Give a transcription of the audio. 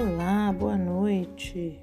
Olá, boa noite.